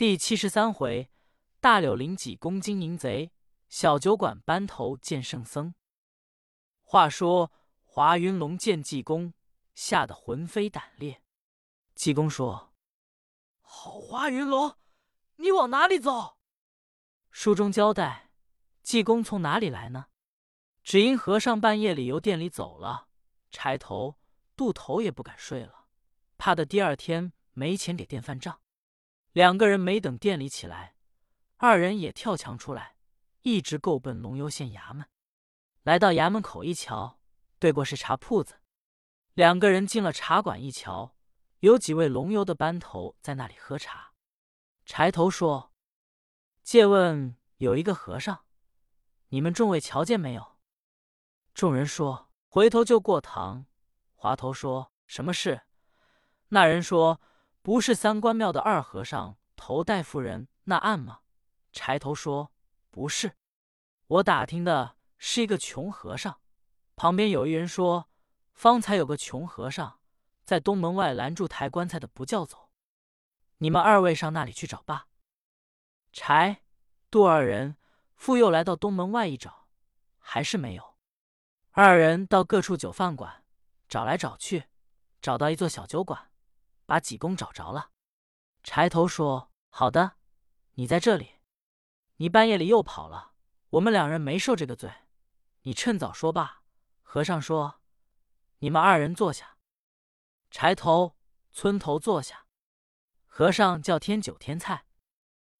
第七十三回，大柳林几公金银贼，小酒馆班头见圣僧。话说华云龙见济公，吓得魂飞胆裂。济公说：“好华云龙，你往哪里走？”书中交代，济公从哪里来呢？只因和尚半夜里由店里走了，柴头、渡头也不敢睡了，怕的第二天没钱给店饭账。两个人没等店里起来，二人也跳墙出来，一直够奔龙游县衙门。来到衙门口一瞧，对过是茶铺子。两个人进了茶馆一瞧，有几位龙游的班头在那里喝茶。柴头说：“借问有一个和尚，你们众位瞧见没有？”众人说：“回头就过堂。”滑头说：“什么事？”那人说。不是三官庙的二和尚头戴夫人那案吗？柴头说：“不是，我打听的是一个穷和尚。旁边有一人说，方才有个穷和尚在东门外拦住抬棺材的，不叫走。你们二位上那里去找吧。”柴、杜二人复又来到东门外一找，还是没有。二人到各处酒饭馆找来找去，找到一座小酒馆。把济公找着了，柴头说：“好的，你在这里。你半夜里又跑了，我们两人没受这个罪。你趁早说罢。”和尚说：“你们二人坐下。”柴头、村头坐下。和尚叫添酒添菜，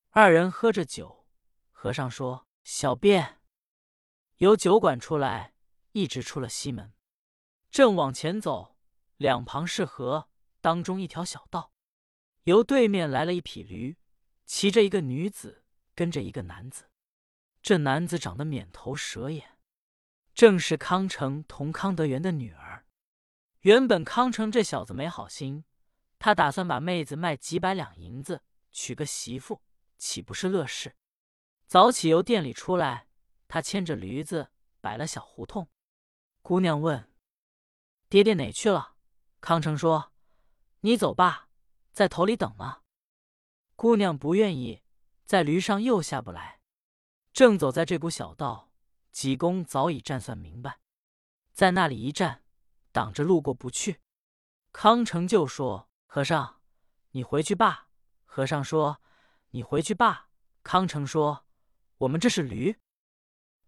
二人喝着酒。和尚说：“小便。”由酒馆出来，一直出了西门，正往前走，两旁是河。当中一条小道，由对面来了一匹驴，骑着一个女子，跟着一个男子。这男子长得面头蛇眼，正是康成同康德元的女儿。原本康成这小子没好心，他打算把妹子卖几百两银子，娶个媳妇，岂不是乐事？早起由店里出来，他牵着驴子摆了小胡同。姑娘问：“爹爹哪去了？”康成说。你走吧，在头里等呢。姑娘不愿意，在驴上又下不来。正走在这股小道，济公早已站算明白，在那里一站，挡着路过不去。康成就说：“和尚，你回去吧。”和尚说：“你回去吧。”康成说：“我们这是驴。”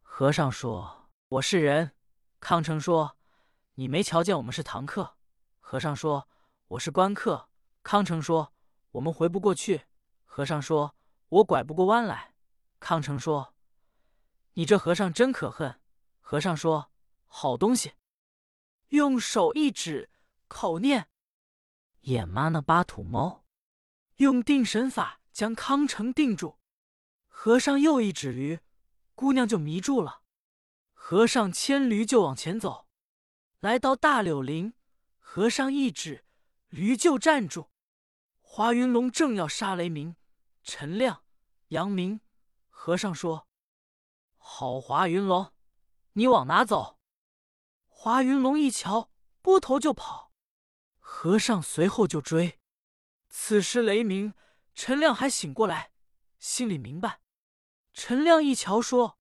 和尚说：“我是人。”康成说：“你没瞧见我们是堂客？”和尚说。我是官客，康成说：“我们回不过去。”和尚说：“我拐不过弯来。”康成说：“你这和尚真可恨。”和尚说：“好东西。”用手一指，口念：“眼妈那巴土猫。”用定神法将康成定住。和尚又一指驴，姑娘就迷住了。和尚牵驴就往前走，来到大柳林，和尚一指。驴就站住，华云龙正要杀雷鸣、陈亮、杨明。和尚说：“好，华云龙，你往哪走？”华云龙一瞧，拨头就跑。和尚随后就追。此时雷鸣、陈亮还醒过来，心里明白。陈亮一瞧说：“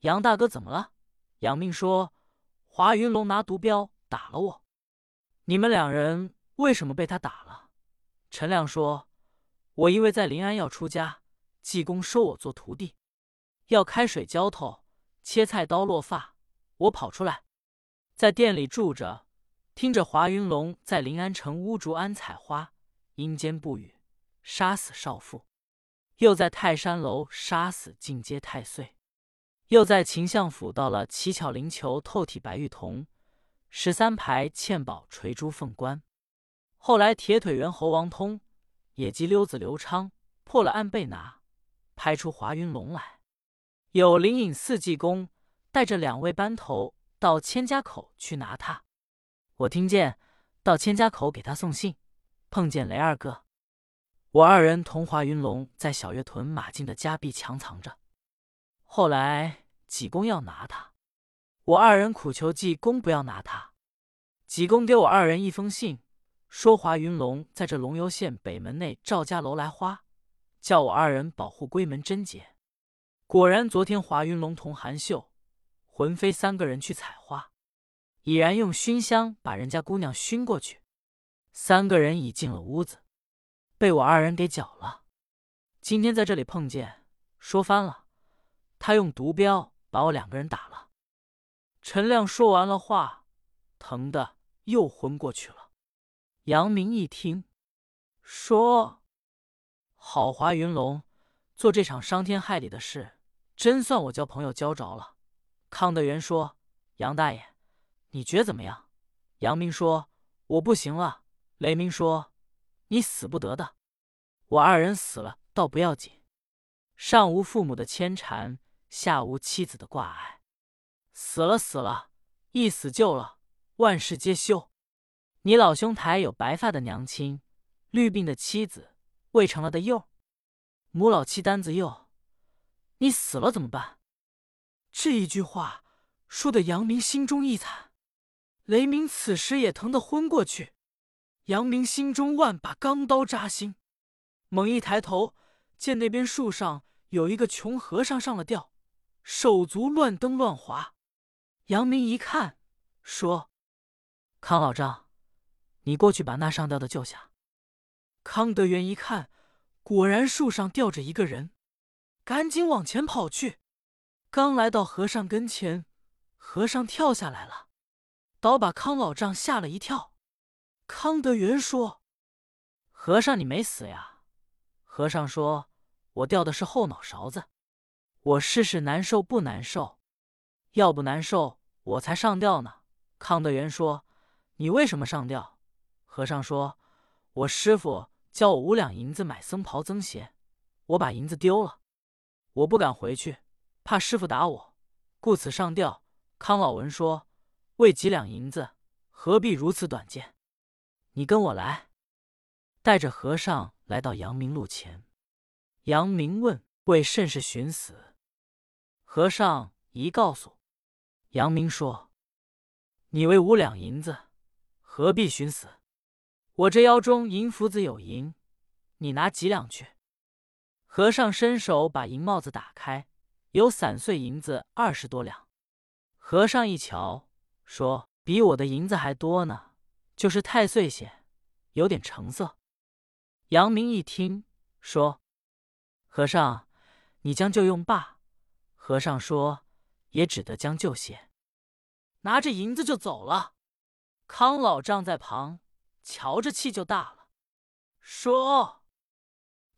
杨大哥怎么了？”杨明说：“华云龙拿毒镖打了我。你们两人。”为什么被他打了？陈亮说：“我因为在临安要出家，济公收我做徒弟，要开水浇头、切菜刀、落发，我跑出来，在店里住着，听着华云龙在临安城乌竹庵采花，阴间不语，杀死少妇；又在泰山楼杀死进阶太岁；又在秦相府到了七巧灵球透体白玉瞳，十三排嵌宝垂珠凤冠。”后来，铁腿猿猴王通、野鸡溜子刘昌破了案被拿，拍出华云龙来。有灵隐寺济公带着两位班头到千家口去拿他。我听见到千家口给他送信，碰见雷二哥，我二人同华云龙在小月屯马进的家壁墙藏着。后来济公要拿他，我二人苦求济公不要拿他。济公给我二人一封信。说华云龙在这龙游县北门内赵家楼来花，叫我二人保护闺门贞洁。果然，昨天华云龙同韩秀、魂飞三个人去采花，已然用熏香把人家姑娘熏过去。三个人已进了屋子，被我二人给搅了。今天在这里碰见，说翻了，他用毒镖把我两个人打了。陈亮说完了话，疼的又昏过去了。杨明一听，说：“好华云龙，做这场伤天害理的事，真算我交朋友交着了。”康德元说：“杨大爷，你觉怎么样？”杨明说：“我不行了。”雷鸣说：“你死不得的，我二人死了倒不要紧，上无父母的牵缠，下无妻子的挂碍，死了死了，一死就了，万事皆休。你老兄台有白发的娘亲，绿鬓的妻子，未成了的幼，母老妻担子幼，你死了怎么办？”这一句话说的杨明心中一惨，雷鸣此时也疼得昏过去。杨明心中万把钢刀扎心，猛一抬头，见那边树上有一个穷和尚上了吊，手足乱蹬乱划。杨明一看，说：“康老丈，你过去把那上吊的救下。”康德元一看，果然树上吊着一个人，赶紧往前跑去。刚来到和尚跟前，和尚跳下来了，倒把康老丈吓了一跳。康德元说：“和尚，你没死呀？”和尚说：“我掉的是后脑勺子，我试试难受不难受？要不难受，我才上吊呢。”康德元说：“你为什么上吊？”和尚说：“我师傅教我五两银子买僧袍僧鞋，我把银子丢了，我不敢回去，怕师傅打我，故此上吊。”康老文说：“为几两银子，何必如此短见？”你跟我来，带着和尚来到阳明路前。阳明问：“为甚是寻死？”和尚一告诉阳明说：“你为五两银子，何必寻死？我这腰中银福子有银，你拿几两去？”和尚伸手把银帽子打开，有散碎银子二十多两。和尚一瞧，说：“比我的银子还多呢。”就是太岁些，有点成色。杨明一听，说：“和尚，你将就用罢。”和尚说：“也只得将就些，拿着银子就走了。”康老丈在旁瞧着，气就大了，说：“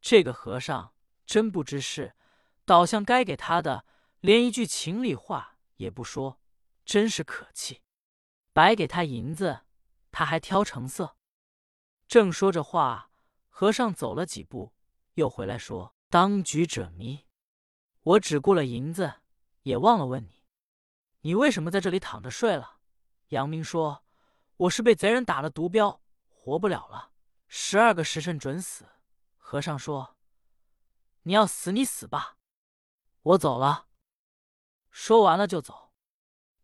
这个和尚真不知事，倒像该给他的，连一句情理话也不说，真是可气。白给他银子。”他还挑成色，正说着话，和尚走了几步，又回来说：“当局者迷，我只顾了银子，也忘了问你，你为什么在这里躺着睡了？”杨明说：“我是被贼人打了毒镖，活不了了，十二个时辰准死。”和尚说：“你要死，你死吧，我走了。”说完了就走，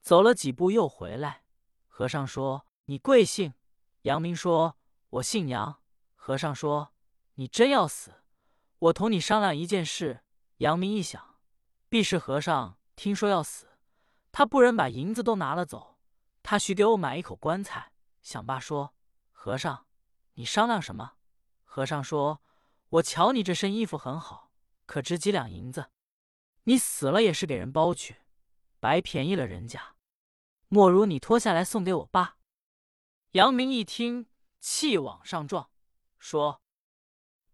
走了几步又回来，和尚说。你贵姓？杨明说：“我姓杨。”和尚说：“你真要死，我同你商量一件事。”杨明一想，必是和尚听说要死，他不忍把银子都拿了走，他许给我买一口棺材。想罢说：“和尚，你商量什么？”和尚说：“我瞧你这身衣服很好，可值几两银子？你死了也是给人包去，白便宜了人家。莫如你脱下来送给我爸。”杨明一听，气往上撞，说：“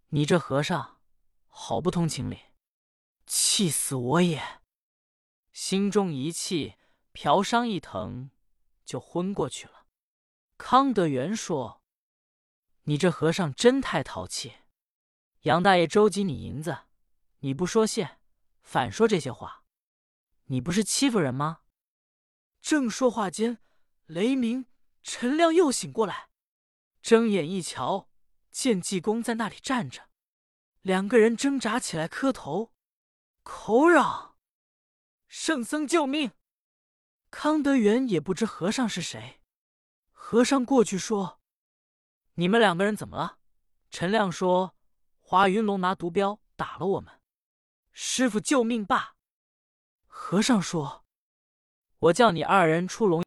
你这和尚，好不通情理，气死我也！”心中一气，嫖伤一疼，就昏过去了。康德元说：“你这和尚真太淘气！杨大爷周济你银子，你不说谢，反说这些话，你不是欺负人吗？”正说话间，雷鸣。陈亮又醒过来，睁眼一瞧，见济公在那里站着，两个人挣扎起来，磕头，口嚷：“圣僧救命！”康德元也不知和尚是谁，和尚过去说：“你们两个人怎么了？”陈亮说：“华云龙拿毒镖打了我们。师傅救命吧！”和尚说：“我叫你二人出笼。”